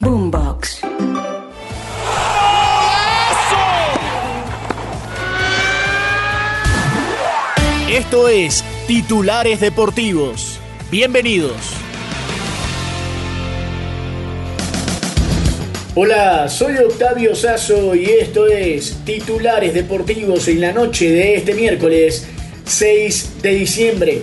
Boombox. Esto es Titulares Deportivos. Bienvenidos. Hola, soy Octavio Sazo y esto es Titulares Deportivos en la noche de este miércoles 6 de diciembre.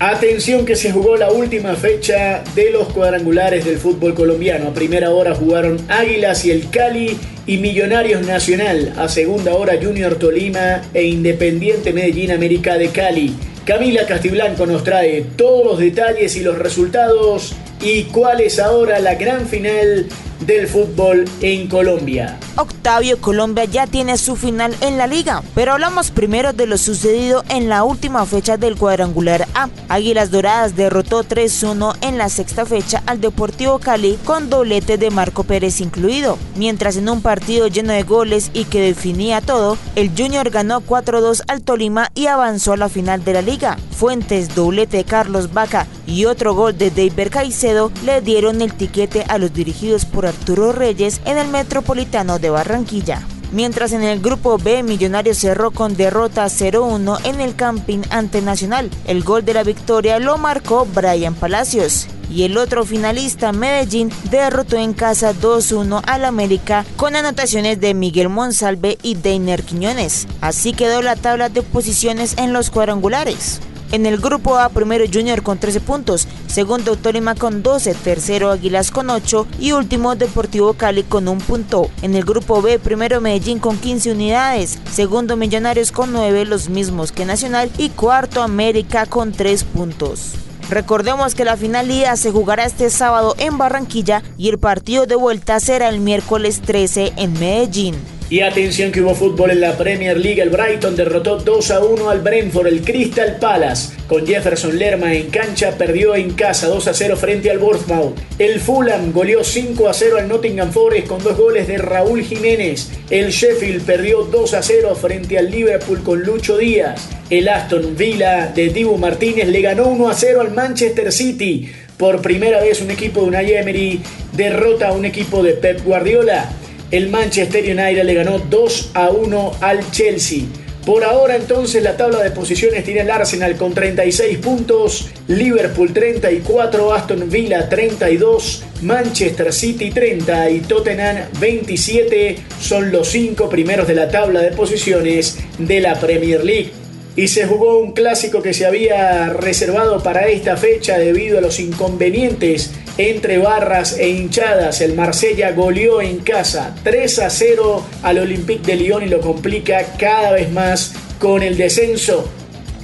Atención que se jugó la última fecha de los cuadrangulares del fútbol colombiano. A primera hora jugaron Águilas y el Cali y Millonarios Nacional. A segunda hora Junior Tolima e Independiente Medellín América de Cali. Camila Castiblanco nos trae todos los detalles y los resultados y cuál es ahora la gran final del fútbol en Colombia. Octavio Colombia ya tiene su final en la liga, pero hablamos primero de lo sucedido en la última fecha del cuadrangular A. Águilas Doradas derrotó 3-1 en la sexta fecha al Deportivo Cali con doblete de Marco Pérez incluido, mientras en un partido lleno de goles y que definía todo, el Junior ganó 4-2 al Tolima y avanzó a la final de la liga. Fuentes, doblete de Carlos Vaca y otro gol de David Caicedo le dieron el tiquete a los dirigidos por Arturo Reyes en el Metropolitano de Barranquilla. Mientras en el grupo B Millonarios cerró con derrota 0-1 en el camping ante Nacional. El gol de la victoria lo marcó Brian Palacios. Y el otro finalista, Medellín, derrotó en casa 2-1 al América con anotaciones de Miguel Monsalve y Deiner Quiñones. Así quedó la tabla de posiciones en los cuadrangulares. En el grupo A, primero Junior con 13 puntos, segundo Tolima con 12, tercero Águilas con 8 y último Deportivo Cali con un punto. En el grupo B, primero Medellín con 15 unidades, segundo Millonarios con 9, los mismos que Nacional y cuarto América con 3 puntos. Recordemos que la finalidad se jugará este sábado en Barranquilla y el partido de vuelta será el miércoles 13 en Medellín. Y atención que hubo fútbol en la Premier League. El Brighton derrotó 2 a 1 al Brentford. El Crystal Palace con Jefferson Lerma en cancha perdió en casa 2 a 0 frente al Bournemouth. El Fulham goleó 5 a 0 al Nottingham Forest con dos goles de Raúl Jiménez. El Sheffield perdió 2 a 0 frente al Liverpool con Lucho Díaz. El Aston Villa de Dibu Martínez le ganó 1 a 0 al Manchester City. Por primera vez un equipo de Unai Emery derrota a un equipo de Pep Guardiola el Manchester United le ganó 2 a 1 al Chelsea. Por ahora entonces la tabla de posiciones tiene el Arsenal con 36 puntos, Liverpool 34, Aston Villa 32, Manchester City 30 y Tottenham 27 son los cinco primeros de la tabla de posiciones de la Premier League y se jugó un clásico que se había reservado para esta fecha debido a los inconvenientes entre barras e hinchadas. El Marsella goleó en casa 3 a 0 al Olympique de Lyon y lo complica cada vez más con el descenso.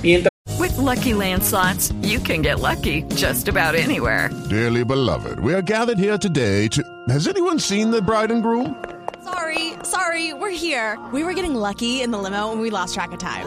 Mientras With lucky landslots, you can get lucky just about anywhere. Dearly beloved, we are gathered here today to. Has anyone seen the bride and groom? Sorry, sorry, we're here. We were getting lucky in the limo and we lost track of time.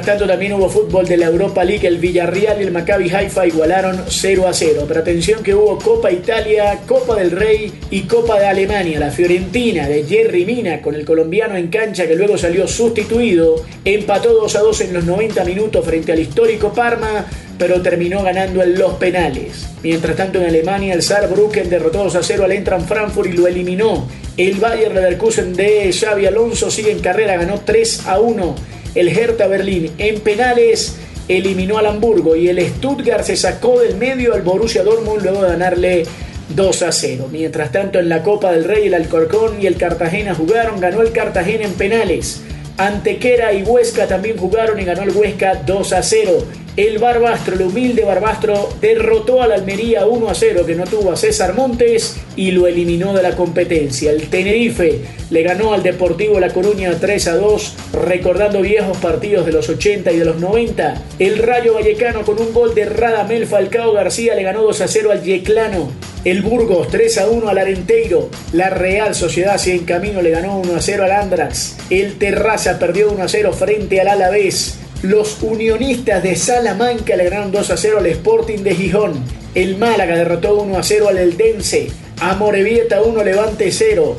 Tanto también hubo fútbol de la Europa League, el Villarreal y el Maccabi Haifa igualaron 0 a 0. Pero atención que hubo Copa Italia, Copa del Rey y Copa de Alemania. La Fiorentina de Jerry Mina con el colombiano en cancha que luego salió sustituido, empató 2 a 2 en los 90 minutos frente al histórico Parma, pero terminó ganando en los penales. Mientras tanto en Alemania el Saarbrücken derrotó 2 a 0 al Entran Frankfurt y lo eliminó. El Bayern Leverkusen de Xavi Alonso sigue en carrera, ganó 3 a 1 el Hertha Berlín en penales eliminó al Hamburgo y el Stuttgart se sacó del medio al Borussia Dortmund luego de ganarle 2 a 0. Mientras tanto en la Copa del Rey el Alcorcón y el Cartagena jugaron, ganó el Cartagena en penales. Antequera y Huesca también jugaron y ganó el Huesca 2 a 0. El Barbastro, el humilde Barbastro, derrotó al Almería 1 a 0 que no tuvo a César Montes y lo eliminó de la competencia. El Tenerife le ganó al Deportivo La Coruña 3 a 2, recordando viejos partidos de los 80 y de los 90. El Rayo Vallecano con un gol de Radamel Falcao García le ganó 2 a 0 al Yeclano. El Burgos 3 a 1 al Arenteiro. La Real Sociedad en camino le ganó 1 a 0 al Andrax. El Terraza perdió 1 a 0 frente al Alavés. Los unionistas de Salamanca le ganaron 2 a 0 al Sporting de Gijón. El Málaga derrotó 1 a 0 al Eldense. Amorebieta 1 Levante 0.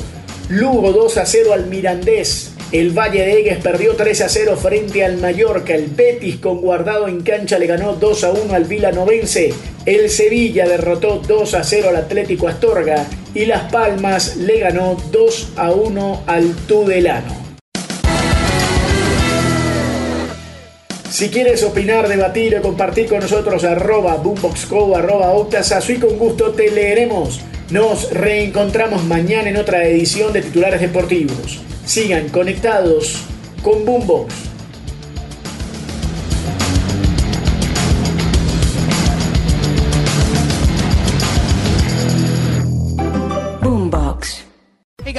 Lugo 2 a 0 al Mirandés. El Valle de Egues perdió 3 a 0 frente al Mallorca. El Betis con guardado en cancha le ganó 2 a 1 al Vilanovense. El Sevilla derrotó 2 a 0 al Atlético Astorga. Y Las Palmas le ganó 2 a 1 al Tudelano. Si quieres opinar, debatir o compartir con nosotros, arroba boomboxco, arroba octasazo y con gusto te leeremos. Nos reencontramos mañana en otra edición de Titulares Deportivos. Sigan conectados con Boombox.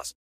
plus.